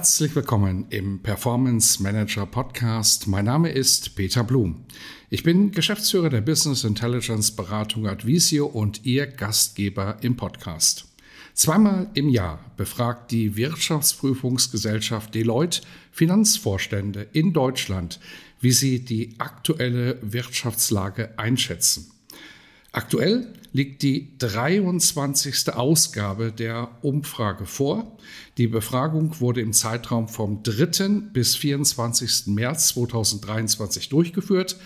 Herzlich willkommen im Performance Manager Podcast. Mein Name ist Peter Blum. Ich bin Geschäftsführer der Business Intelligence Beratung Advisio und Ihr Gastgeber im Podcast. Zweimal im Jahr befragt die Wirtschaftsprüfungsgesellschaft Deloitte Finanzvorstände in Deutschland, wie sie die aktuelle Wirtschaftslage einschätzen. Aktuell liegt die 23. Ausgabe der Umfrage vor. Die Befragung wurde im Zeitraum vom 3. bis 24. März 2023 durchgeführt.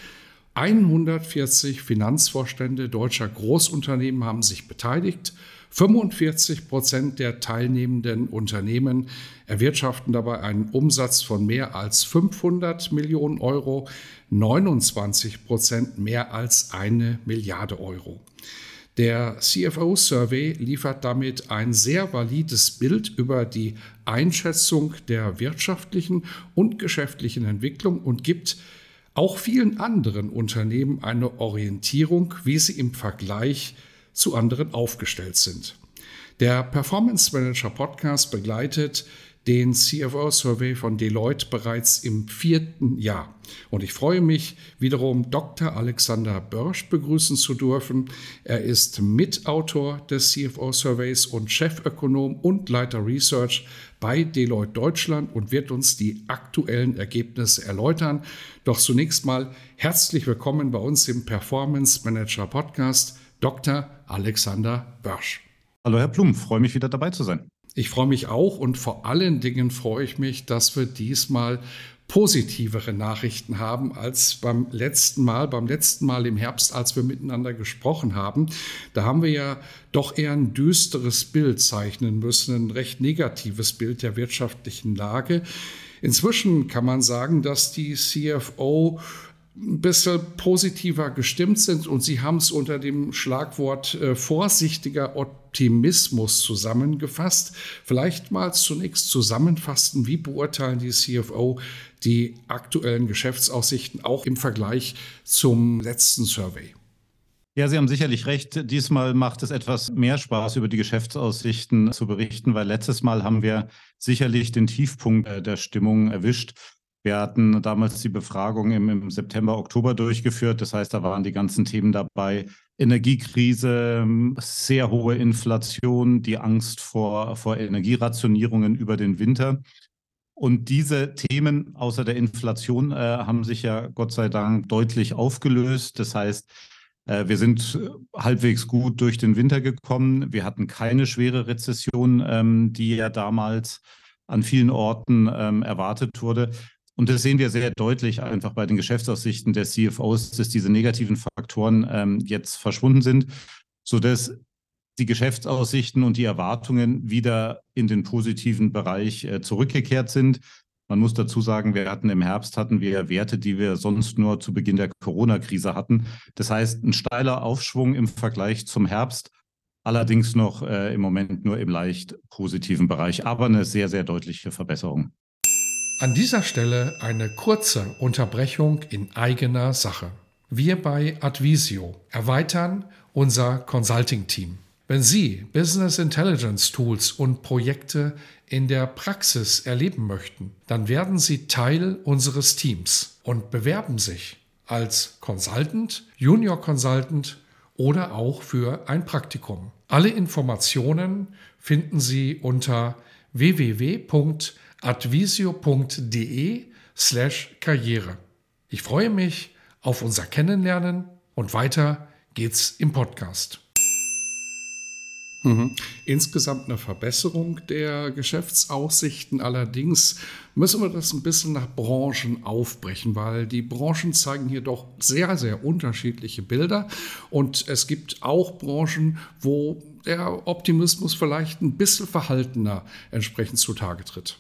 140 Finanzvorstände deutscher Großunternehmen haben sich beteiligt 45 Prozent der teilnehmenden Unternehmen erwirtschaften dabei einen Umsatz von mehr als 500 Millionen Euro, 29 Prozent mehr als eine Milliarde Euro. Der CFO-Survey liefert damit ein sehr valides Bild über die Einschätzung der wirtschaftlichen und geschäftlichen Entwicklung und gibt auch vielen anderen Unternehmen eine Orientierung, wie sie im Vergleich zu anderen aufgestellt sind. Der Performance Manager Podcast begleitet den CFO-Survey von Deloitte bereits im vierten Jahr. Und ich freue mich wiederum, Dr. Alexander Börsch begrüßen zu dürfen. Er ist Mitautor des CFO-Surveys und Chefökonom und Leiter Research bei Deloitte Deutschland und wird uns die aktuellen Ergebnisse erläutern. Doch zunächst mal herzlich willkommen bei uns im Performance Manager Podcast. Dr. Alexander Börsch. Hallo Herr Blum, freue mich wieder dabei zu sein. Ich freue mich auch und vor allen Dingen freue ich mich, dass wir diesmal positivere Nachrichten haben als beim letzten Mal, beim letzten Mal im Herbst, als wir miteinander gesprochen haben. Da haben wir ja doch eher ein düsteres Bild zeichnen müssen, ein recht negatives Bild der wirtschaftlichen Lage. Inzwischen kann man sagen, dass die CFO ein bisschen positiver gestimmt sind und Sie haben es unter dem Schlagwort äh, vorsichtiger Optimismus zusammengefasst. Vielleicht mal zunächst zusammenfassen, wie beurteilen die CFO die aktuellen Geschäftsaussichten auch im Vergleich zum letzten Survey? Ja, Sie haben sicherlich recht. Diesmal macht es etwas mehr Spaß, über die Geschäftsaussichten zu berichten, weil letztes Mal haben wir sicherlich den Tiefpunkt äh, der Stimmung erwischt. Wir hatten damals die Befragung im, im, September, Oktober durchgeführt. Das heißt, da waren die ganzen Themen dabei. Energiekrise, sehr hohe Inflation, die Angst vor, vor Energierationierungen über den Winter. Und diese Themen außer der Inflation äh, haben sich ja Gott sei Dank deutlich aufgelöst. Das heißt, äh, wir sind halbwegs gut durch den Winter gekommen. Wir hatten keine schwere Rezession, ähm, die ja damals an vielen Orten ähm, erwartet wurde. Und das sehen wir sehr deutlich einfach bei den Geschäftsaussichten der CFOs, dass diese negativen Faktoren ähm, jetzt verschwunden sind, sodass die Geschäftsaussichten und die Erwartungen wieder in den positiven Bereich äh, zurückgekehrt sind. Man muss dazu sagen, wir hatten im Herbst hatten wir Werte, die wir sonst nur zu Beginn der Corona-Krise hatten. Das heißt, ein steiler Aufschwung im Vergleich zum Herbst, allerdings noch äh, im Moment nur im leicht positiven Bereich, aber eine sehr, sehr deutliche Verbesserung. An dieser Stelle eine kurze Unterbrechung in eigener Sache. Wir bei Advisio erweitern unser Consulting-Team. Wenn Sie Business Intelligence Tools und Projekte in der Praxis erleben möchten, dann werden Sie Teil unseres Teams und bewerben sich als Consultant, Junior Consultant oder auch für ein Praktikum. Alle Informationen finden Sie unter www.advisio.com advisio.de slash Karriere. Ich freue mich auf unser Kennenlernen und weiter geht's im Podcast. Mhm. Insgesamt eine Verbesserung der Geschäftsaussichten. Allerdings müssen wir das ein bisschen nach Branchen aufbrechen, weil die Branchen zeigen hier doch sehr, sehr unterschiedliche Bilder. Und es gibt auch Branchen, wo der Optimismus vielleicht ein bisschen verhaltener entsprechend zutage tritt.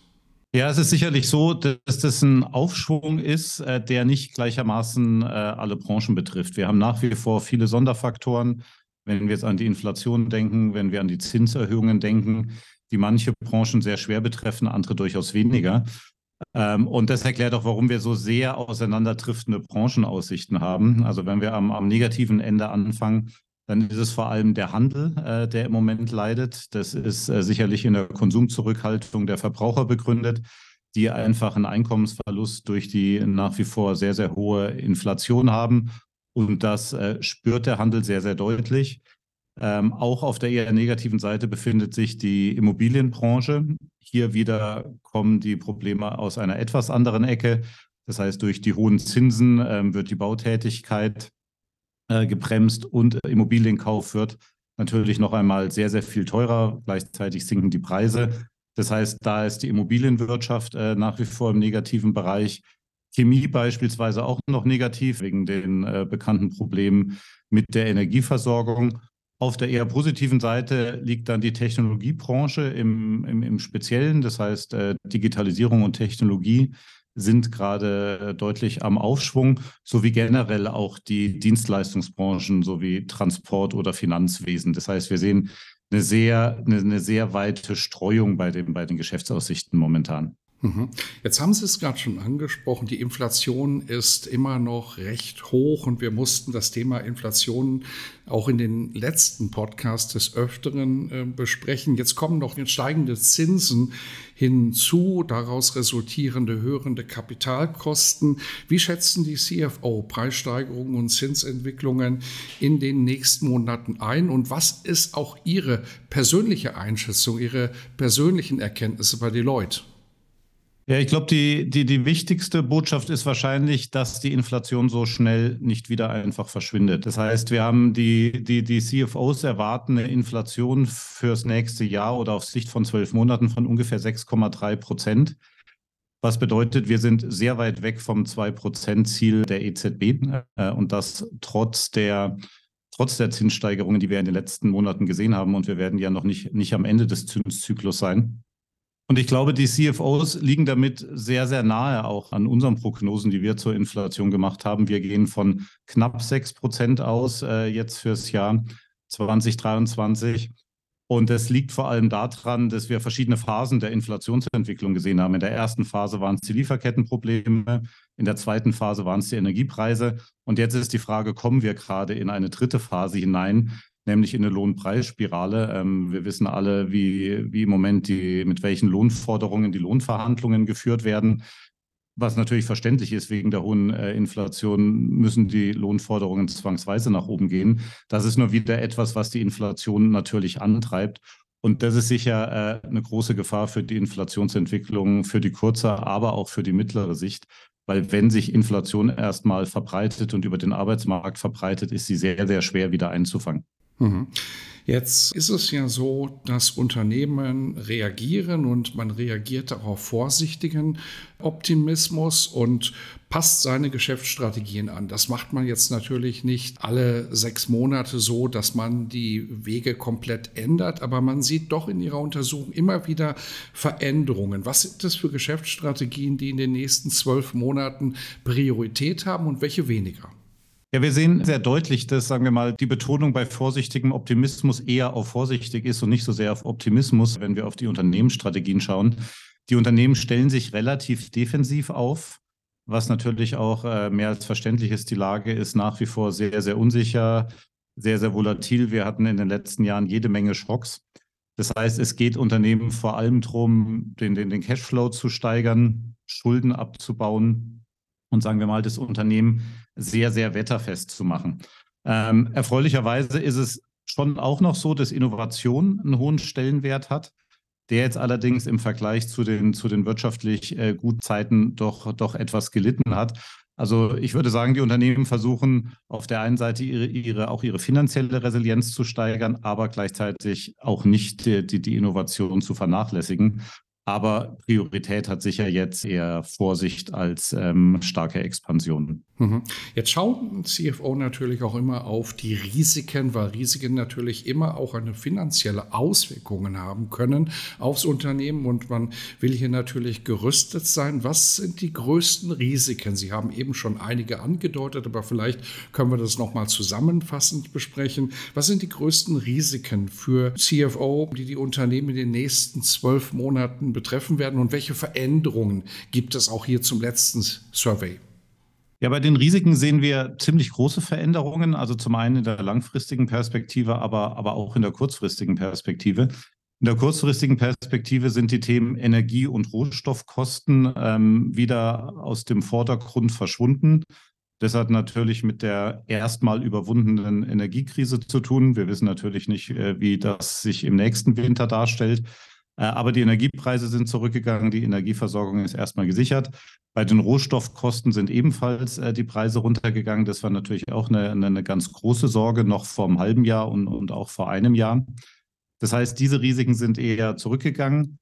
Ja, es ist sicherlich so, dass das ein Aufschwung ist, äh, der nicht gleichermaßen äh, alle Branchen betrifft. Wir haben nach wie vor viele Sonderfaktoren wenn wir jetzt an die Inflation denken, wenn wir an die Zinserhöhungen denken, die manche Branchen sehr schwer betreffen, andere durchaus weniger. Ähm, und das erklärt auch, warum wir so sehr auseinanderdriftende Branchenaussichten haben. Also wenn wir am, am negativen Ende anfangen, dann ist es vor allem der Handel, äh, der im Moment leidet. Das ist äh, sicherlich in der Konsumzurückhaltung der Verbraucher begründet, die einfach einen Einkommensverlust durch die nach wie vor sehr, sehr hohe Inflation haben und das äh, spürt der Handel sehr, sehr deutlich. Ähm, auch auf der eher negativen Seite befindet sich die Immobilienbranche. Hier wieder kommen die Probleme aus einer etwas anderen Ecke. Das heißt, durch die hohen Zinsen ähm, wird die Bautätigkeit äh, gebremst und Immobilienkauf wird natürlich noch einmal sehr, sehr viel teurer. Gleichzeitig sinken die Preise. Das heißt, da ist die Immobilienwirtschaft äh, nach wie vor im negativen Bereich. Chemie beispielsweise auch noch negativ wegen den äh, bekannten Problemen mit der Energieversorgung. Auf der eher positiven Seite liegt dann die Technologiebranche im, im, im Speziellen. Das heißt, äh, Digitalisierung und Technologie sind gerade äh, deutlich am Aufschwung, sowie generell auch die Dienstleistungsbranchen sowie Transport oder Finanzwesen. Das heißt, wir sehen eine sehr, eine, eine sehr weite Streuung bei, dem, bei den Geschäftsaussichten momentan. Mhm. Jetzt haben Sie es gerade schon angesprochen, die Inflation ist immer noch recht hoch und wir mussten das Thema Inflation auch in den letzten Podcasts des Öfteren äh, besprechen. Jetzt kommen noch steigende Zinsen hinzu, daraus resultierende höhere Kapitalkosten. Wie schätzen die CFO Preissteigerungen und Zinsentwicklungen in den nächsten Monaten ein und was ist auch Ihre persönliche Einschätzung, Ihre persönlichen Erkenntnisse bei Deloitte? Ja, ich glaube, die, die, die wichtigste Botschaft ist wahrscheinlich, dass die Inflation so schnell nicht wieder einfach verschwindet. Das heißt, wir haben die, die, die CFOs erwarten eine Inflation fürs nächste Jahr oder auf Sicht von zwölf Monaten von ungefähr 6,3 Prozent. Was bedeutet, wir sind sehr weit weg vom 2-Prozent-Ziel der EZB äh, und das trotz der, trotz der Zinssteigerungen, die wir in den letzten Monaten gesehen haben. Und wir werden ja noch nicht, nicht am Ende des Zinszyklus sein. Und ich glaube, die CFOs liegen damit sehr, sehr nahe auch an unseren Prognosen, die wir zur Inflation gemacht haben. Wir gehen von knapp 6 Prozent aus äh, jetzt fürs Jahr 2023. Und das liegt vor allem daran, dass wir verschiedene Phasen der Inflationsentwicklung gesehen haben. In der ersten Phase waren es die Lieferkettenprobleme, in der zweiten Phase waren es die Energiepreise. Und jetzt ist die Frage, kommen wir gerade in eine dritte Phase hinein, nämlich in eine Lohnpreisspirale. Ähm, wir wissen alle, wie, wie im Moment die, mit welchen Lohnforderungen die Lohnverhandlungen geführt werden. Was natürlich verständlich ist, wegen der hohen äh, Inflation müssen die Lohnforderungen zwangsweise nach oben gehen. Das ist nur wieder etwas, was die Inflation natürlich antreibt. Und das ist sicher äh, eine große Gefahr für die Inflationsentwicklung, für die kurze, aber auch für die mittlere Sicht. Weil wenn sich Inflation erstmal verbreitet und über den Arbeitsmarkt verbreitet, ist sie sehr, sehr schwer wieder einzufangen. Mhm. Jetzt ist es ja so, dass Unternehmen reagieren und man reagiert auf vorsichtigen Optimismus und passt seine Geschäftsstrategien an. Das macht man jetzt natürlich nicht alle sechs Monate so, dass man die Wege komplett ändert, aber man sieht doch in Ihrer Untersuchung immer wieder Veränderungen. Was sind das für Geschäftsstrategien, die in den nächsten zwölf Monaten Priorität haben und welche weniger? Ja, wir sehen sehr deutlich, dass, sagen wir mal, die Betonung bei vorsichtigem Optimismus eher auf vorsichtig ist und nicht so sehr auf Optimismus, wenn wir auf die Unternehmensstrategien schauen. Die Unternehmen stellen sich relativ defensiv auf, was natürlich auch äh, mehr als verständlich ist. Die Lage ist nach wie vor sehr, sehr unsicher, sehr, sehr volatil. Wir hatten in den letzten Jahren jede Menge Schocks. Das heißt, es geht Unternehmen vor allem darum, den, den, den Cashflow zu steigern, Schulden abzubauen und sagen wir mal, das Unternehmen sehr, sehr wetterfest zu machen. Ähm, erfreulicherweise ist es schon auch noch so, dass Innovation einen hohen Stellenwert hat. der jetzt allerdings im Vergleich zu den, zu den wirtschaftlich äh, guten Zeiten doch, doch etwas gelitten hat. Also ich würde sagen, die Unternehmen versuchen auf der einen Seite ihre, ihre, auch ihre finanzielle Resilienz zu steigern, aber gleichzeitig auch nicht die, die, die Innovation zu vernachlässigen. Aber Priorität hat sicher jetzt eher Vorsicht als ähm, starke Expansion. Mhm. Jetzt schaut ein CFO natürlich auch immer auf die Risiken, weil Risiken natürlich immer auch eine finanzielle Auswirkungen haben können aufs Unternehmen und man will hier natürlich gerüstet sein. Was sind die größten Risiken? Sie haben eben schon einige angedeutet, aber vielleicht können wir das nochmal zusammenfassend besprechen. Was sind die größten Risiken für CFO, die die Unternehmen in den nächsten zwölf Monaten betreffen werden und welche Veränderungen gibt es auch hier zum letzten Survey? Ja, bei den Risiken sehen wir ziemlich große Veränderungen. Also zum einen in der langfristigen Perspektive, aber, aber auch in der kurzfristigen Perspektive. In der kurzfristigen Perspektive sind die Themen Energie- und Rohstoffkosten ähm, wieder aus dem Vordergrund verschwunden. Das hat natürlich mit der erstmal überwundenen Energiekrise zu tun. Wir wissen natürlich nicht, äh, wie das sich im nächsten Winter darstellt. Äh, aber die Energiepreise sind zurückgegangen, die Energieversorgung ist erstmal gesichert. Bei den Rohstoffkosten sind ebenfalls äh, die Preise runtergegangen. Das war natürlich auch eine, eine ganz große Sorge noch vor einem halben Jahr und, und auch vor einem Jahr. Das heißt, diese Risiken sind eher zurückgegangen.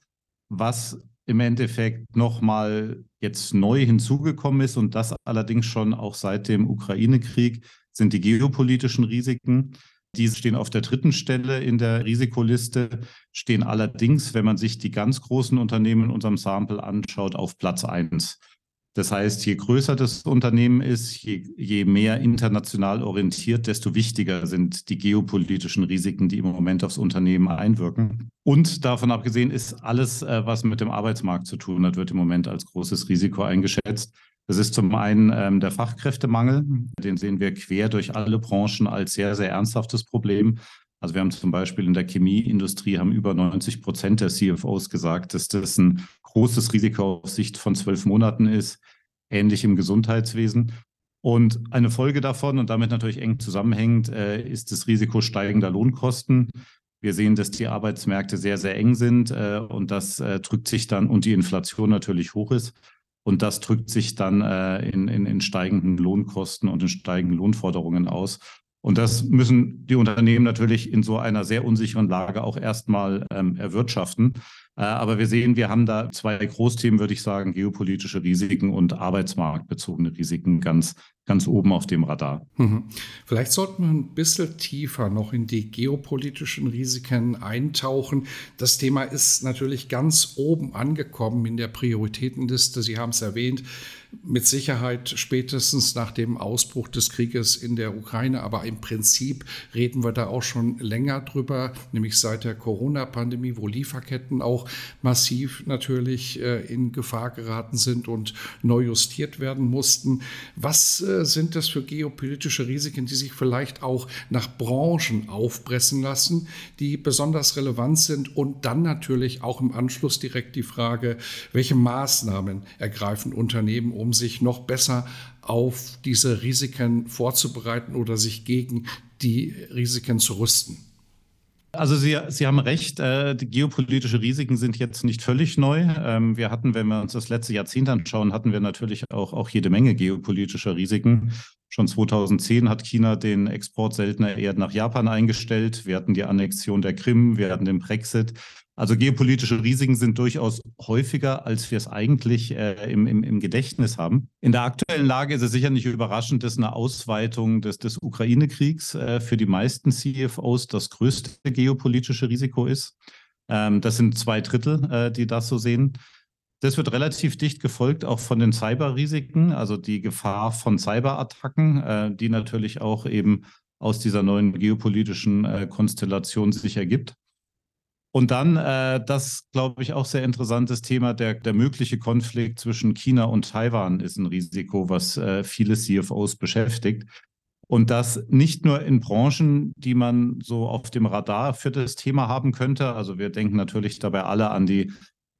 Was im Endeffekt nochmal jetzt neu hinzugekommen ist und das allerdings schon auch seit dem Ukraine-Krieg, sind die geopolitischen Risiken. Die stehen auf der dritten Stelle in der Risikoliste, stehen allerdings, wenn man sich die ganz großen Unternehmen in unserem Sample anschaut, auf Platz 1. Das heißt, je größer das Unternehmen ist, je, je, mehr international orientiert, desto wichtiger sind die geopolitischen Risiken, die im Moment aufs Unternehmen einwirken. Und davon abgesehen ist alles, äh, was mit dem Arbeitsmarkt zu tun hat, wird im Moment als großes Risiko eingeschätzt. Das ist zum einen ähm, der Fachkräftemangel. Den sehen wir quer durch alle Branchen als sehr, sehr ernsthaftes Problem. Also wir haben zum Beispiel in der Chemieindustrie haben über 90 Prozent der CFOs gesagt, dass das ein großes Risiko auf Sicht von zwölf Monaten ist, ähnlich im Gesundheitswesen. Und eine Folge davon und damit natürlich eng zusammenhängend äh, ist das Risiko steigender Lohnkosten. Wir sehen, dass die Arbeitsmärkte sehr, sehr eng sind äh, und das äh, drückt sich dann und die Inflation natürlich hoch ist. Und das drückt sich dann äh, in, in, in steigenden Lohnkosten und in steigenden Lohnforderungen aus. Und das müssen die Unternehmen natürlich in so einer sehr unsicheren Lage auch erstmal ähm, erwirtschaften. Äh, aber wir sehen, wir haben da zwei Großthemen, würde ich sagen, geopolitische Risiken und arbeitsmarktbezogene Risiken ganz, ganz oben auf dem Radar. Mhm. Vielleicht sollten wir ein bisschen tiefer noch in die geopolitischen Risiken eintauchen. Das Thema ist natürlich ganz oben angekommen in der Prioritätenliste. Sie haben es erwähnt mit Sicherheit spätestens nach dem Ausbruch des Krieges in der Ukraine. Aber im Prinzip reden wir da auch schon länger drüber, nämlich seit der Corona-Pandemie, wo Lieferketten auch massiv natürlich äh, in Gefahr geraten sind und neu justiert werden mussten. Was äh, sind das für geopolitische Risiken, die sich vielleicht auch nach Branchen aufpressen lassen, die besonders relevant sind? Und dann natürlich auch im Anschluss direkt die Frage, welche Maßnahmen ergreifen Unternehmen, um sich noch besser auf diese Risiken vorzubereiten oder sich gegen die Risiken zu rüsten? Also Sie, Sie haben recht, äh, geopolitische Risiken sind jetzt nicht völlig neu. Ähm, wir hatten, wenn wir uns das letzte Jahrzehnt anschauen, hatten wir natürlich auch, auch jede Menge geopolitischer Risiken. Schon 2010 hat China den Export seltener Erden nach Japan eingestellt. Wir hatten die Annexion der Krim, wir hatten den Brexit. Also geopolitische Risiken sind durchaus häufiger, als wir es eigentlich äh, im, im, im, Gedächtnis haben. In der aktuellen Lage ist es sicher nicht überraschend, dass eine Ausweitung des, des Ukraine-Kriegs äh, für die meisten CFOs das größte geopolitische Risiko ist. Ähm, das sind zwei Drittel, äh, die das so sehen. Das wird relativ dicht gefolgt auch von den Cyberrisiken, also die Gefahr von Cyberattacken, äh, die natürlich auch eben aus dieser neuen geopolitischen äh, Konstellation sich ergibt. Und dann, äh, das glaube ich auch sehr interessantes Thema, der, der mögliche Konflikt zwischen China und Taiwan ist ein Risiko, was äh, viele CFOs beschäftigt. Und das nicht nur in Branchen, die man so auf dem Radar für das Thema haben könnte. Also wir denken natürlich dabei alle an die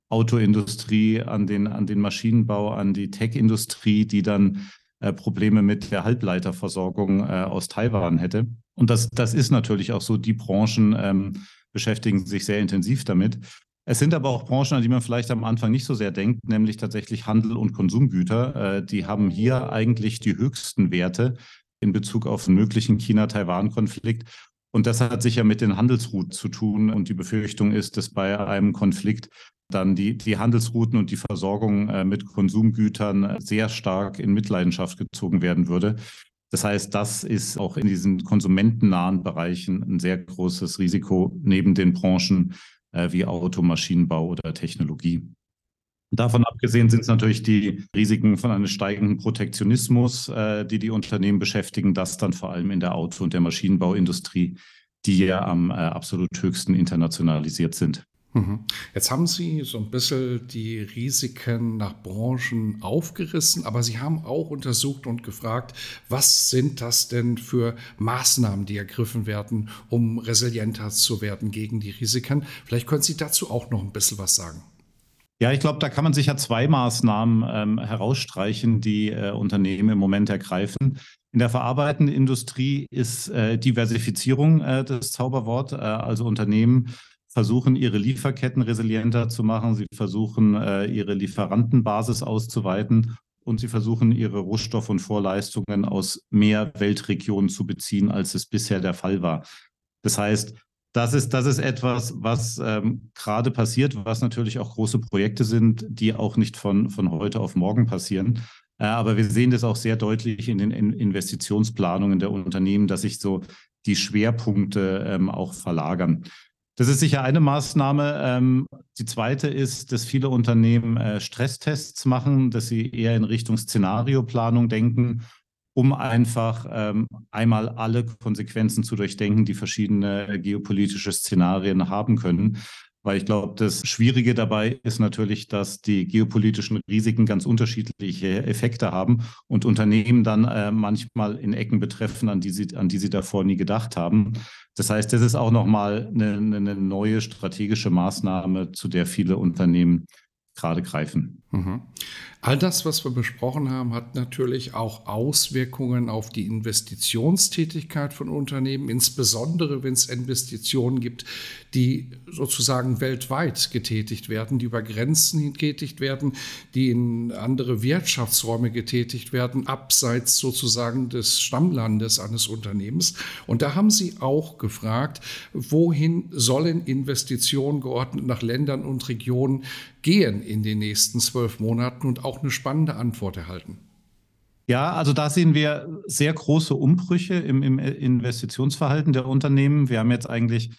Autoindustrie, an den, an den Maschinenbau, an die Tech-Industrie, die dann äh, Probleme mit der Halbleiterversorgung äh, aus Taiwan hätte. Und das, das ist natürlich auch so die Branchen, ähm, beschäftigen sich sehr intensiv damit. Es sind aber auch Branchen, an die man vielleicht am Anfang nicht so sehr denkt, nämlich tatsächlich Handel und Konsumgüter. Äh, die haben hier eigentlich die höchsten Werte in Bezug auf einen möglichen China-Taiwan-Konflikt. Und das hat sicher mit den Handelsrouten zu tun. Und die Befürchtung ist, dass bei einem Konflikt dann die, die Handelsrouten und die Versorgung äh, mit Konsumgütern sehr stark in Mitleidenschaft gezogen werden würde. Das heißt, das ist auch in diesen konsumentennahen Bereichen ein sehr großes Risiko neben den Branchen äh, wie Auto, Maschinenbau oder Technologie. Davon abgesehen sind es natürlich die Risiken von einem steigenden Protektionismus, äh, die die Unternehmen beschäftigen, das dann vor allem in der Auto- und der Maschinenbauindustrie, die ja am äh, absolut höchsten internationalisiert sind. Jetzt haben Sie so ein bisschen die Risiken nach Branchen aufgerissen, aber Sie haben auch untersucht und gefragt, was sind das denn für Maßnahmen, die ergriffen werden, um resilienter zu werden gegen die Risiken? Vielleicht können Sie dazu auch noch ein bisschen was sagen. Ja, ich glaube, da kann man sicher zwei Maßnahmen ähm, herausstreichen, die äh, Unternehmen im Moment ergreifen. In der verarbeitenden Industrie ist äh, Diversifizierung äh, das Zauberwort. Äh, also Unternehmen versuchen, ihre Lieferketten resilienter zu machen. Sie versuchen, äh, ihre Lieferantenbasis auszuweiten und sie versuchen, ihre Rohstoff- und Vorleistungen aus mehr Weltregionen zu beziehen, als es bisher der Fall war. Das heißt, das ist, das ist etwas, was ähm, gerade passiert, was natürlich auch große Projekte sind, die auch nicht von, von heute auf morgen passieren. Äh, aber wir sehen das auch sehr deutlich in den Investitionsplanungen der Unternehmen, dass sich so die Schwerpunkte ähm, auch verlagern. Das ist sicher eine Maßnahme. Ähm, die zweite ist, dass viele Unternehmen äh, Stresstests machen, dass sie eher in Richtung Szenarioplanung denken, um einfach ähm, einmal alle Konsequenzen zu durchdenken, die verschiedene äh, geopolitische Szenarien haben können. Weil ich glaube, das Schwierige dabei ist natürlich, dass die geopolitischen Risiken ganz unterschiedliche Effekte haben und Unternehmen dann äh, manchmal in Ecken betreffen, an die, sie, an die sie davor nie gedacht haben. Das heißt, das ist auch nochmal eine, eine neue strategische Maßnahme, zu der viele Unternehmen gerade greifen. Mhm. All das, was wir besprochen haben, hat natürlich auch Auswirkungen auf die Investitionstätigkeit von Unternehmen, insbesondere wenn es Investitionen gibt, die sozusagen weltweit getätigt werden, die über Grenzen getätigt werden, die in andere Wirtschaftsräume getätigt werden, abseits sozusagen des Stammlandes eines Unternehmens. Und da haben Sie auch gefragt, wohin sollen Investitionen geordnet nach Ländern und Regionen gehen in den nächsten zwölf Monaten und auch eine spannende Antwort erhalten. Ja, also da sehen wir sehr große Umbrüche im, im Investitionsverhalten der Unternehmen. Wir haben jetzt eigentlich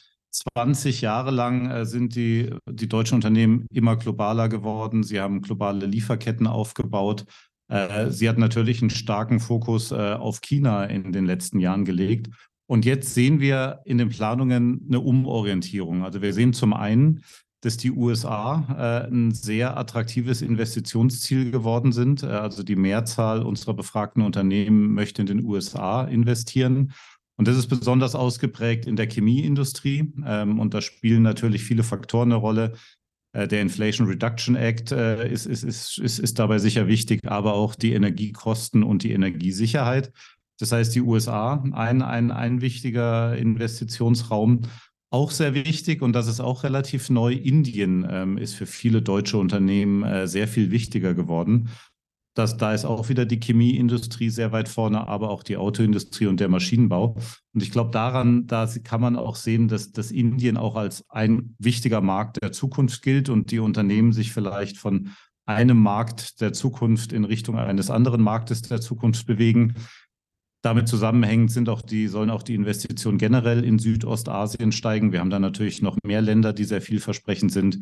20 Jahre lang äh, sind die, die deutschen Unternehmen immer globaler geworden. Sie haben globale Lieferketten aufgebaut. Äh, sie hat natürlich einen starken Fokus äh, auf China in den letzten Jahren gelegt. Und jetzt sehen wir in den Planungen eine Umorientierung. Also wir sehen zum einen, dass die USA äh, ein sehr attraktives Investitionsziel geworden sind. Äh, also die Mehrzahl unserer befragten Unternehmen möchte in den USA investieren. Und das ist besonders ausgeprägt in der Chemieindustrie. Ähm, und da spielen natürlich viele Faktoren eine Rolle. Äh, der Inflation Reduction Act äh, ist, ist, ist, ist, ist dabei sicher wichtig, aber auch die Energiekosten und die Energiesicherheit. Das heißt, die USA, ein, ein, ein wichtiger Investitionsraum. Auch sehr wichtig und das ist auch relativ neu. Indien ähm, ist für viele deutsche Unternehmen äh, sehr viel wichtiger geworden. Das, da ist auch wieder die Chemieindustrie sehr weit vorne, aber auch die Autoindustrie und der Maschinenbau. Und ich glaube, daran da kann man auch sehen, dass, dass Indien auch als ein wichtiger Markt der Zukunft gilt und die Unternehmen sich vielleicht von einem Markt der Zukunft in Richtung eines anderen Marktes der Zukunft bewegen. Damit zusammenhängend sind auch die, sollen auch die Investitionen generell in Südostasien steigen. Wir haben da natürlich noch mehr Länder, die sehr vielversprechend sind.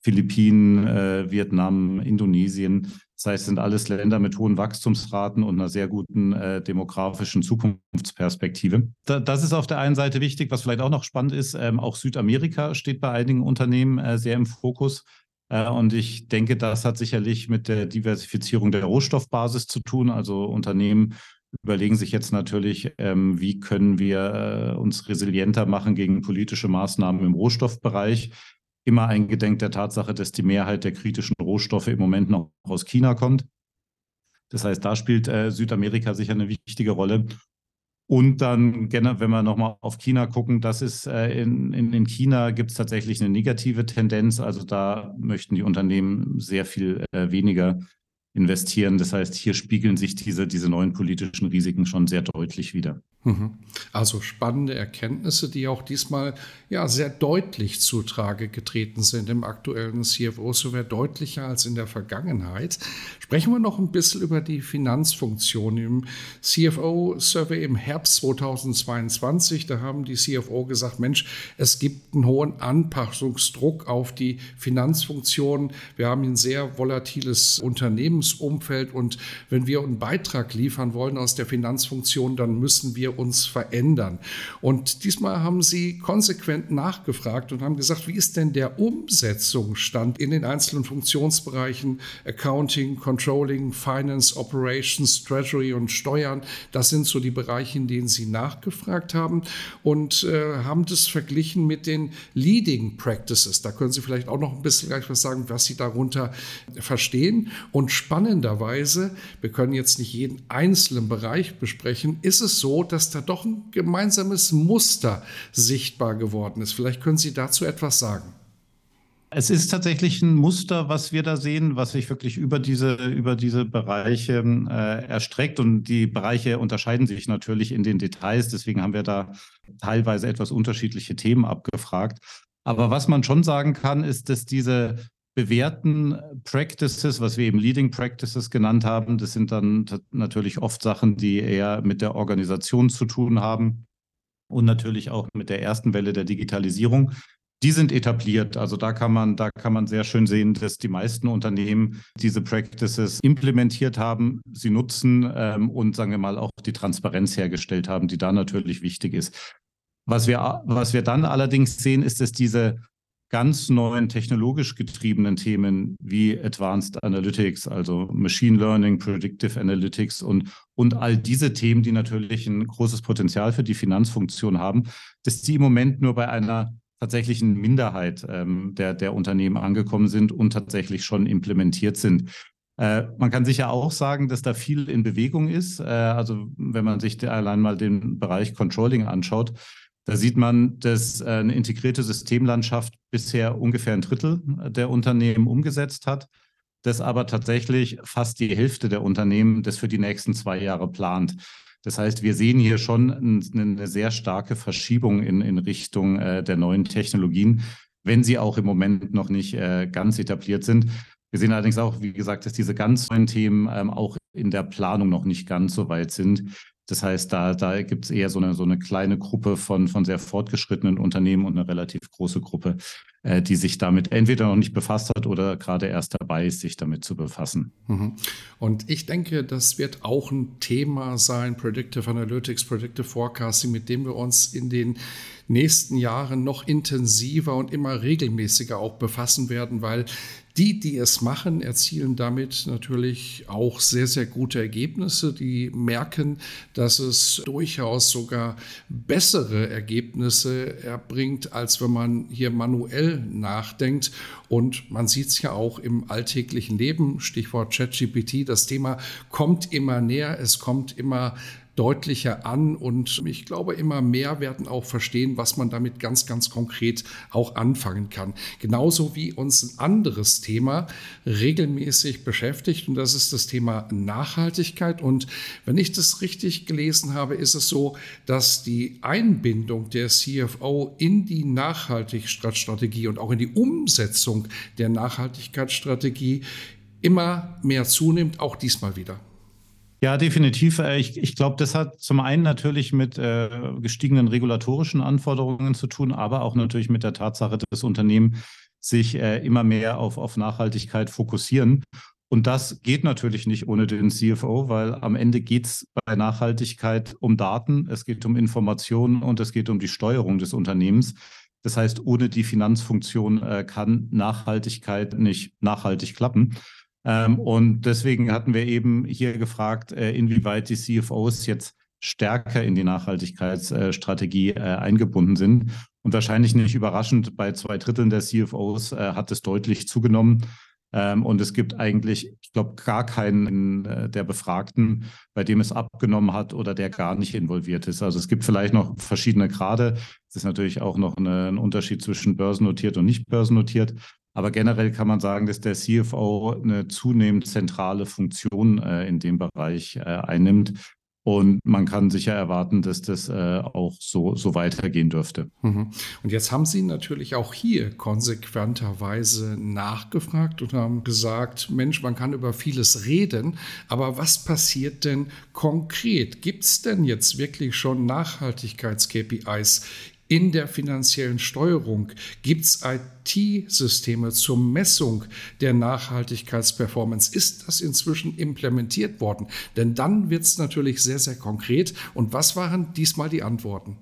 Philippinen, äh, Vietnam, Indonesien. Das heißt, sind alles Länder mit hohen Wachstumsraten und einer sehr guten äh, demografischen Zukunftsperspektive. Da, das ist auf der einen Seite wichtig. Was vielleicht auch noch spannend ist, ähm, auch Südamerika steht bei einigen Unternehmen äh, sehr im Fokus. Äh, und ich denke, das hat sicherlich mit der Diversifizierung der Rohstoffbasis zu tun. Also Unternehmen überlegen sich jetzt natürlich, ähm, wie können wir äh, uns resilienter machen gegen politische Maßnahmen im Rohstoffbereich. Immer eingedenk der Tatsache, dass die Mehrheit der kritischen Rohstoffe im Moment noch aus China kommt. Das heißt, da spielt äh, Südamerika sicher eine wichtige Rolle. Und dann, wenn wir nochmal auf China gucken, das ist äh, in, in, in China gibt es tatsächlich eine negative Tendenz. Also da möchten die Unternehmen sehr viel äh, weniger investieren. Das heißt, hier spiegeln sich diese, diese neuen politischen Risiken schon sehr deutlich wieder. Mhm. Also spannende Erkenntnisse, die auch diesmal ja sehr deutlich zutrage getreten sind im aktuellen CFO, sogar deutlicher als in der Vergangenheit. Sprechen wir noch ein bisschen über die Finanzfunktion im CFO-Survey im Herbst 2022. Da haben die CFO gesagt, Mensch, es gibt einen hohen Anpassungsdruck auf die Finanzfunktion. Wir haben ein sehr volatiles Unternehmensumfeld und wenn wir einen Beitrag liefern wollen aus der Finanzfunktion, dann müssen wir uns verändern. Und diesmal haben Sie konsequent nachgefragt und haben gesagt, wie ist denn der Umsetzungsstand in den einzelnen Funktionsbereichen Accounting, Controlling, Finance, Operations, Treasury und Steuern? Das sind so die Bereiche, in denen Sie nachgefragt haben und äh, haben das verglichen mit den Leading Practices. Da können Sie vielleicht auch noch ein bisschen gleich was sagen, was Sie darunter verstehen. Und spannenderweise, wir können jetzt nicht jeden einzelnen Bereich besprechen, ist es so, dass dass da doch ein gemeinsames Muster sichtbar geworden ist. Vielleicht können Sie dazu etwas sagen. Es ist tatsächlich ein Muster, was wir da sehen, was sich wirklich über diese, über diese Bereiche äh, erstreckt. Und die Bereiche unterscheiden sich natürlich in den Details. Deswegen haben wir da teilweise etwas unterschiedliche Themen abgefragt. Aber was man schon sagen kann, ist, dass diese bewährten Practices, was wir eben Leading Practices genannt haben, das sind dann natürlich oft Sachen, die eher mit der Organisation zu tun haben und natürlich auch mit der ersten Welle der Digitalisierung. Die sind etabliert. Also da kann man, da kann man sehr schön sehen, dass die meisten Unternehmen diese Practices implementiert haben, sie nutzen ähm, und sagen wir mal auch die Transparenz hergestellt haben, die da natürlich wichtig ist. Was wir, was wir dann allerdings sehen, ist, dass diese ganz neuen technologisch getriebenen Themen wie Advanced Analytics, also Machine Learning, Predictive Analytics und, und all diese Themen, die natürlich ein großes Potenzial für die Finanzfunktion haben, dass die im Moment nur bei einer tatsächlichen Minderheit ähm, der, der Unternehmen angekommen sind und tatsächlich schon implementiert sind. Äh, man kann sicher auch sagen, dass da viel in Bewegung ist. Äh, also wenn man sich allein mal den Bereich Controlling anschaut, da sieht man, dass äh, eine integrierte Systemlandschaft bisher ungefähr ein Drittel der Unternehmen umgesetzt hat, dass aber tatsächlich fast die Hälfte der Unternehmen das für die nächsten zwei Jahre plant. Das heißt, wir sehen hier schon eine sehr starke Verschiebung in, in Richtung äh, der neuen Technologien, wenn sie auch im Moment noch nicht äh, ganz etabliert sind. Wir sehen allerdings auch, wie gesagt, dass diese ganz neuen Themen ähm, auch in der Planung noch nicht ganz so weit sind. Das heißt, da, da gibt es eher so eine, so eine kleine Gruppe von, von sehr fortgeschrittenen Unternehmen und eine relativ große Gruppe, äh, die sich damit entweder noch nicht befasst hat oder gerade erst dabei ist, sich damit zu befassen. Mhm. Und ich denke, das wird auch ein Thema sein, Predictive Analytics, Predictive Forecasting, mit dem wir uns in den nächsten Jahren noch intensiver und immer regelmäßiger auch befassen werden, weil die, die es machen, erzielen damit natürlich auch sehr, sehr gute Ergebnisse. Die merken, dass es durchaus sogar bessere Ergebnisse erbringt, als wenn man hier manuell nachdenkt. Und man sieht es ja auch im alltäglichen Leben, Stichwort ChatGPT, das Thema kommt immer näher, es kommt immer deutlicher an und ich glaube, immer mehr werden auch verstehen, was man damit ganz, ganz konkret auch anfangen kann. Genauso wie uns ein anderes Thema regelmäßig beschäftigt und das ist das Thema Nachhaltigkeit. Und wenn ich das richtig gelesen habe, ist es so, dass die Einbindung der CFO in die Nachhaltigkeitsstrategie und auch in die Umsetzung der Nachhaltigkeitsstrategie immer mehr zunimmt, auch diesmal wieder. Ja, definitiv. Äh, ich, ich glaube, das hat zum einen natürlich mit äh, gestiegenen regulatorischen Anforderungen zu tun, aber auch natürlich mit der Tatsache, dass Unternehmen sich äh, immer mehr auf, auf Nachhaltigkeit fokussieren. Und das geht natürlich nicht ohne den CFO, weil am Ende geht es bei Nachhaltigkeit um Daten, es geht um Informationen und es geht um die Steuerung des Unternehmens. Das heißt, ohne die Finanzfunktion äh, kann Nachhaltigkeit nicht nachhaltig klappen. Ähm, und deswegen hatten wir eben hier gefragt, äh, inwieweit die CFOs jetzt stärker in die Nachhaltigkeitsstrategie äh, eingebunden sind. Und wahrscheinlich nicht überraschend, bei zwei Dritteln der CFOs äh, hat es deutlich zugenommen. Ähm, und es gibt eigentlich, ich glaube, gar keinen der Befragten, bei dem es abgenommen hat oder der gar nicht involviert ist. Also es gibt vielleicht noch verschiedene Grade. Es ist natürlich auch noch eine, ein Unterschied zwischen börsennotiert und nicht börsennotiert. Aber generell kann man sagen, dass der CFO eine zunehmend zentrale Funktion äh, in dem Bereich äh, einnimmt. Und man kann sicher erwarten, dass das äh, auch so, so weitergehen dürfte. Mhm. Und jetzt haben Sie natürlich auch hier konsequenterweise nachgefragt und haben gesagt, Mensch, man kann über vieles reden, aber was passiert denn konkret? Gibt es denn jetzt wirklich schon Nachhaltigkeits-KPIs in der finanziellen Steuerung gibt es IT-Systeme zur Messung der Nachhaltigkeitsperformance. Ist das inzwischen implementiert worden? Denn dann wird es natürlich sehr, sehr konkret. Und was waren diesmal die Antworten?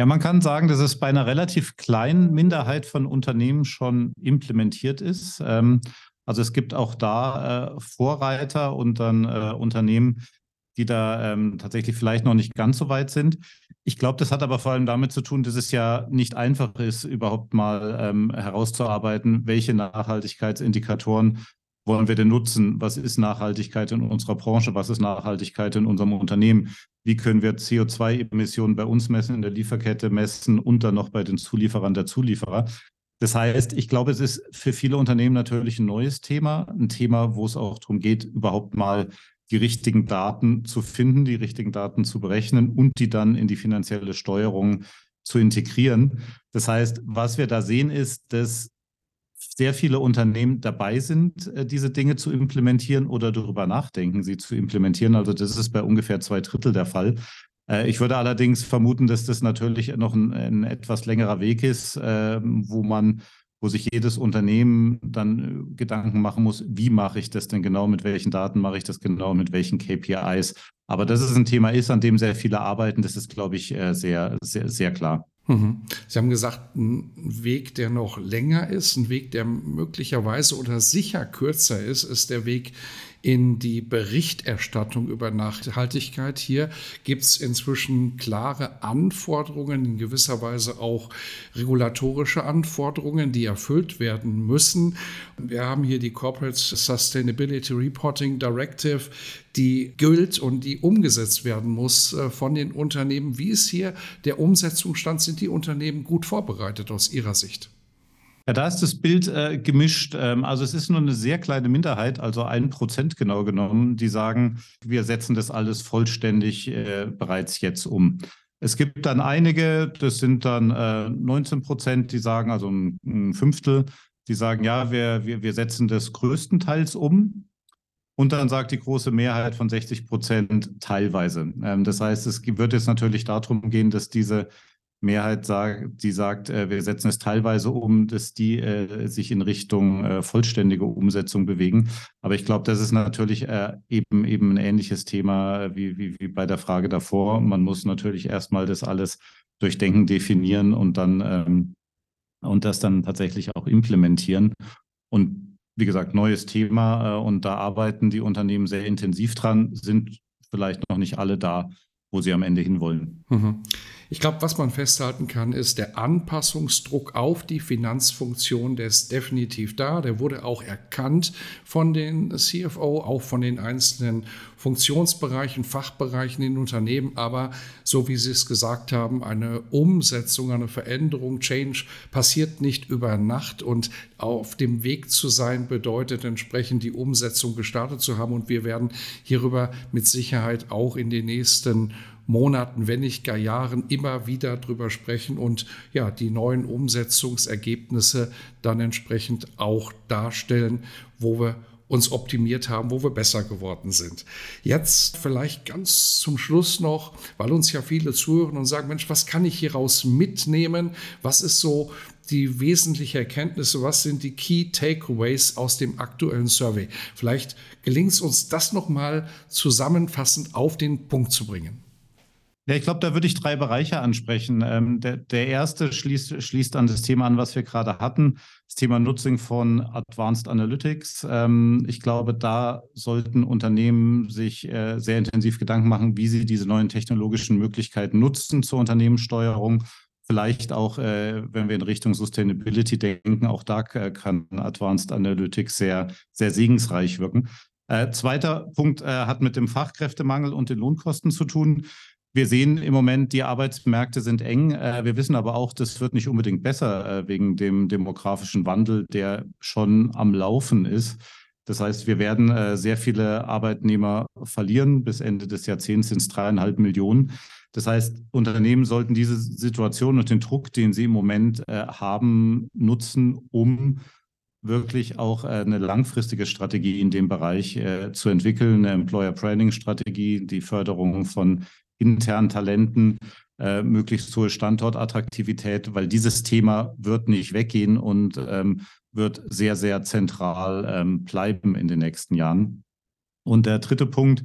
Ja, man kann sagen, dass es bei einer relativ kleinen Minderheit von Unternehmen schon implementiert ist. Ähm, also es gibt auch da äh, Vorreiter und dann äh, Unternehmen, die da ähm, tatsächlich vielleicht noch nicht ganz so weit sind. Ich glaube, das hat aber vor allem damit zu tun, dass es ja nicht einfach ist, überhaupt mal ähm, herauszuarbeiten, welche Nachhaltigkeitsindikatoren wollen wir denn nutzen? Was ist Nachhaltigkeit in unserer Branche? Was ist Nachhaltigkeit in unserem Unternehmen? Wie können wir CO2-Emissionen bei uns messen, in der Lieferkette messen und dann noch bei den Zulieferern der Zulieferer? Das heißt, ich glaube, es ist für viele Unternehmen natürlich ein neues Thema, ein Thema, wo es auch darum geht, überhaupt mal die richtigen Daten zu finden, die richtigen Daten zu berechnen und die dann in die finanzielle Steuerung zu integrieren. Das heißt, was wir da sehen, ist, dass sehr viele Unternehmen dabei sind, äh, diese Dinge zu implementieren oder darüber nachdenken, sie zu implementieren. Also das ist bei ungefähr zwei Drittel der Fall. Äh, ich würde allerdings vermuten, dass das natürlich noch ein, ein etwas längerer Weg ist, ähm, wo man wo sich jedes Unternehmen dann äh, Gedanken machen muss, wie mache ich das denn genau, mit welchen Daten mache ich das genau, mit welchen KPIs. Aber dass es ein Thema ist, an dem sehr viele arbeiten, das ist, glaube ich, äh, sehr, sehr, sehr klar. Mhm. Sie haben gesagt, ein Weg, der noch länger ist, ein Weg, der möglicherweise oder sicher kürzer ist, ist der Weg in die Berichterstattung über Nachhaltigkeit. Hier gibt es inzwischen klare Anforderungen, in gewisser Weise auch regulatorische Anforderungen, die erfüllt werden müssen. Wir haben hier die Corporate Sustainability Reporting Directive, die gilt und die umgesetzt werden muss äh, von den Unternehmen. Wie ist hier der Umsetzungsstand? Sind die Unternehmen gut vorbereitet aus Ihrer Sicht? Ja, da ist das Bild äh, gemischt. Ähm, also es ist nur eine sehr kleine Minderheit, also ein Prozent genau genommen, die sagen, wir setzen das alles vollständig äh, bereits jetzt um. Es gibt dann einige, das sind dann äh, 19 Prozent, die sagen, also ein, ein, Fünftel, die sagen, ja, wir, wir, wir setzen das größtenteils um. Und dann sagt die große Mehrheit von 60 Prozent teilweise. Ähm, das heißt, es wird jetzt natürlich darum gehen, dass diese Mehrheit sagt, die sagt, äh, wir setzen es teilweise um, dass die äh, sich in Richtung äh, vollständige Umsetzung bewegen. Aber ich glaube, das ist natürlich äh, eben eben ein ähnliches Thema wie, wie, wie bei der Frage davor. Man muss natürlich erstmal das alles durchdenken, definieren und dann ähm, und das dann tatsächlich auch implementieren. Und wie gesagt, neues Thema äh, und da arbeiten die Unternehmen sehr intensiv dran, sind vielleicht noch nicht alle da, wo sie am Ende hinwollen. Mhm. Ich glaube, was man festhalten kann, ist, der Anpassungsdruck auf die Finanzfunktion, der ist definitiv da. Der wurde auch erkannt von den CFO, auch von den einzelnen Funktionsbereichen, Fachbereichen in Unternehmen. Aber so wie Sie es gesagt haben, eine Umsetzung, eine Veränderung, Change passiert nicht über Nacht. Und auf dem Weg zu sein bedeutet entsprechend die Umsetzung gestartet zu haben. Und wir werden hierüber mit Sicherheit auch in den nächsten Monaten, wenn nicht gar Jahren immer wieder drüber sprechen und ja, die neuen Umsetzungsergebnisse dann entsprechend auch darstellen, wo wir uns optimiert haben, wo wir besser geworden sind. Jetzt vielleicht ganz zum Schluss noch, weil uns ja viele zuhören und sagen, Mensch, was kann ich hieraus mitnehmen? Was ist so die wesentliche Erkenntnisse? Was sind die Key Takeaways aus dem aktuellen Survey? Vielleicht gelingt es uns, das nochmal zusammenfassend auf den Punkt zu bringen. Ja, ich glaube, da würde ich drei Bereiche ansprechen. Ähm, der, der, erste schließt, schließt an das Thema an, was wir gerade hatten, das Thema Nutzung von Advanced Analytics. Ähm, ich glaube, da sollten Unternehmen sich äh, sehr intensiv Gedanken machen, wie sie diese neuen technologischen Möglichkeiten nutzen zur Unternehmenssteuerung. vielleicht auch, äh, wenn wir in Richtung Sustainability denken, auch da kann Advanced Analytics sehr, sehr segensreich wirken. Äh, zweiter Punkt äh, hat mit dem Fachkräftemangel und den Lohnkosten zu tun. Wir sehen im Moment, die Arbeitsmärkte sind eng. Äh, wir wissen aber auch, das wird nicht unbedingt besser äh, wegen dem demografischen Wandel, der schon am Laufen ist. Das heißt, wir werden äh, sehr viele Arbeitnehmer verlieren. Bis Ende des Jahrzehnts sind es dreieinhalb Millionen. Das heißt, Unternehmen sollten diese Situation und den Druck, den sie im Moment haben, nutzen, um wirklich auch eine langfristige Strategie in dem Bereich zu entwickeln, eine Employer Branding Strategie, die Förderung von internen Talenten, äh, möglichst hohe Standortattraktivität, weil dieses Thema wird nicht weggehen und ähm, wird sehr, sehr zentral ähm, bleiben in den nächsten Jahren. Und der dritte Punkt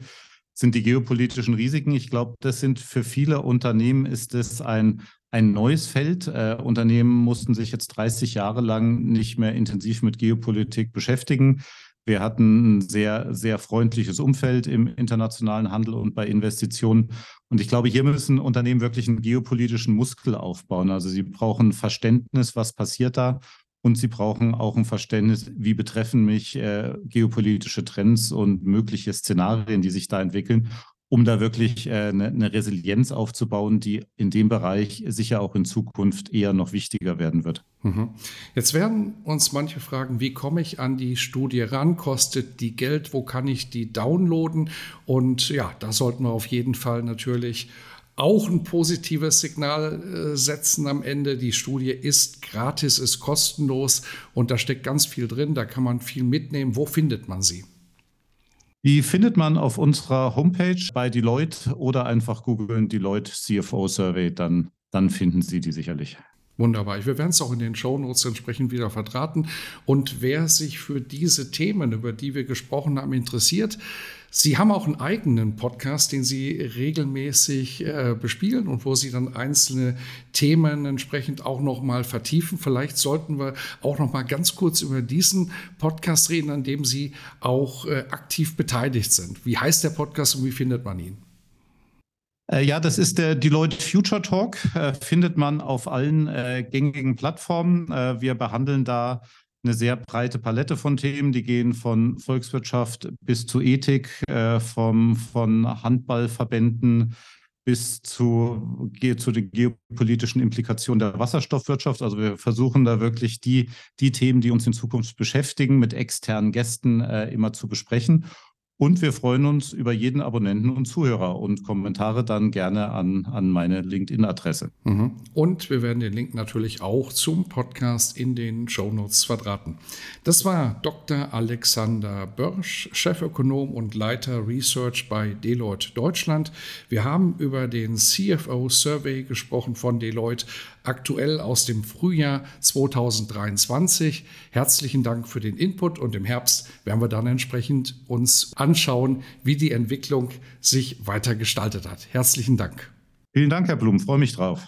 sind die geopolitischen Risiken. Ich glaube, das sind für viele Unternehmen ist es ein, ein neues Feld. Äh, Unternehmen mussten sich jetzt 30 Jahre lang nicht mehr intensiv mit Geopolitik beschäftigen. Wir hatten ein sehr, sehr freundliches Umfeld im internationalen Handel und bei Investitionen. Und ich glaube, hier müssen Unternehmen wirklich einen geopolitischen Muskel aufbauen. Also sie brauchen Verständnis, was passiert da. Und sie brauchen auch ein Verständnis, wie betreffen mich äh, geopolitische Trends und mögliche Szenarien, die sich da entwickeln um da wirklich äh, eine, eine, Resilienz aufzubauen, die in dem Bereich sicher auch in Zukunft eher noch wichtiger werden wird. Mhm. Jetzt werden uns manche fragen, wie komme ich an die Studie ran? Kostet die Geld? Wo kann ich die downloaden? Und ja, da sollten wir auf jeden Fall natürlich auch ein positives Signal äh, setzen am Ende. Die Studie ist gratis, ist kostenlos und da steckt ganz viel drin. Da kann man viel mitnehmen. Wo findet man sie? Die findet man auf unserer Homepage bei Deloitte oder einfach googeln Deloitte CFO Survey, dann, dann finden Sie die sicherlich. Wunderbar. Wir werden es auch in den Shownotes entsprechend wieder verdrahten. Und wer sich für diese Themen, über die wir gesprochen haben, interessiert, Sie haben auch einen eigenen Podcast, den Sie regelmäßig äh, bespielen und wo Sie dann einzelne Themen entsprechend auch noch mal vertiefen. Vielleicht sollten wir auch noch mal ganz kurz über diesen Podcast reden, an dem Sie auch äh, aktiv beteiligt sind. Wie heißt der Podcast und wie findet man ihn? Äh, ja, das ist der Deloitte Future Talk. Äh, findet man auf allen äh, gängigen Plattformen. Wir behandeln da eine sehr breite Palette von Themen, die gehen von Volkswirtschaft bis zu Ethik, vom, von Handballverbänden bis zu, zu den geopolitischen Implikationen der Wasserstoffwirtschaft. Also wir versuchen da wirklich die, die Themen, die uns in Zukunft beschäftigen, mit externen Gästen äh, immer zu besprechen. Und wir freuen uns über jeden Abonnenten und Zuhörer und Kommentare dann gerne an, an meine LinkedIn-Adresse. Mhm. Und wir werden den Link natürlich auch zum Podcast in den Shownotes verdrahten. Das war Dr. Alexander Börsch, Chefökonom und Leiter Research bei Deloitte Deutschland. Wir haben über den CFO Survey gesprochen von Deloitte, aktuell aus dem Frühjahr 2023. Herzlichen Dank für den Input und im Herbst werden wir dann entsprechend uns anschauen, wie die Entwicklung sich weiter gestaltet hat. Herzlichen Dank. Vielen Dank, Herr Blum. Freue mich drauf.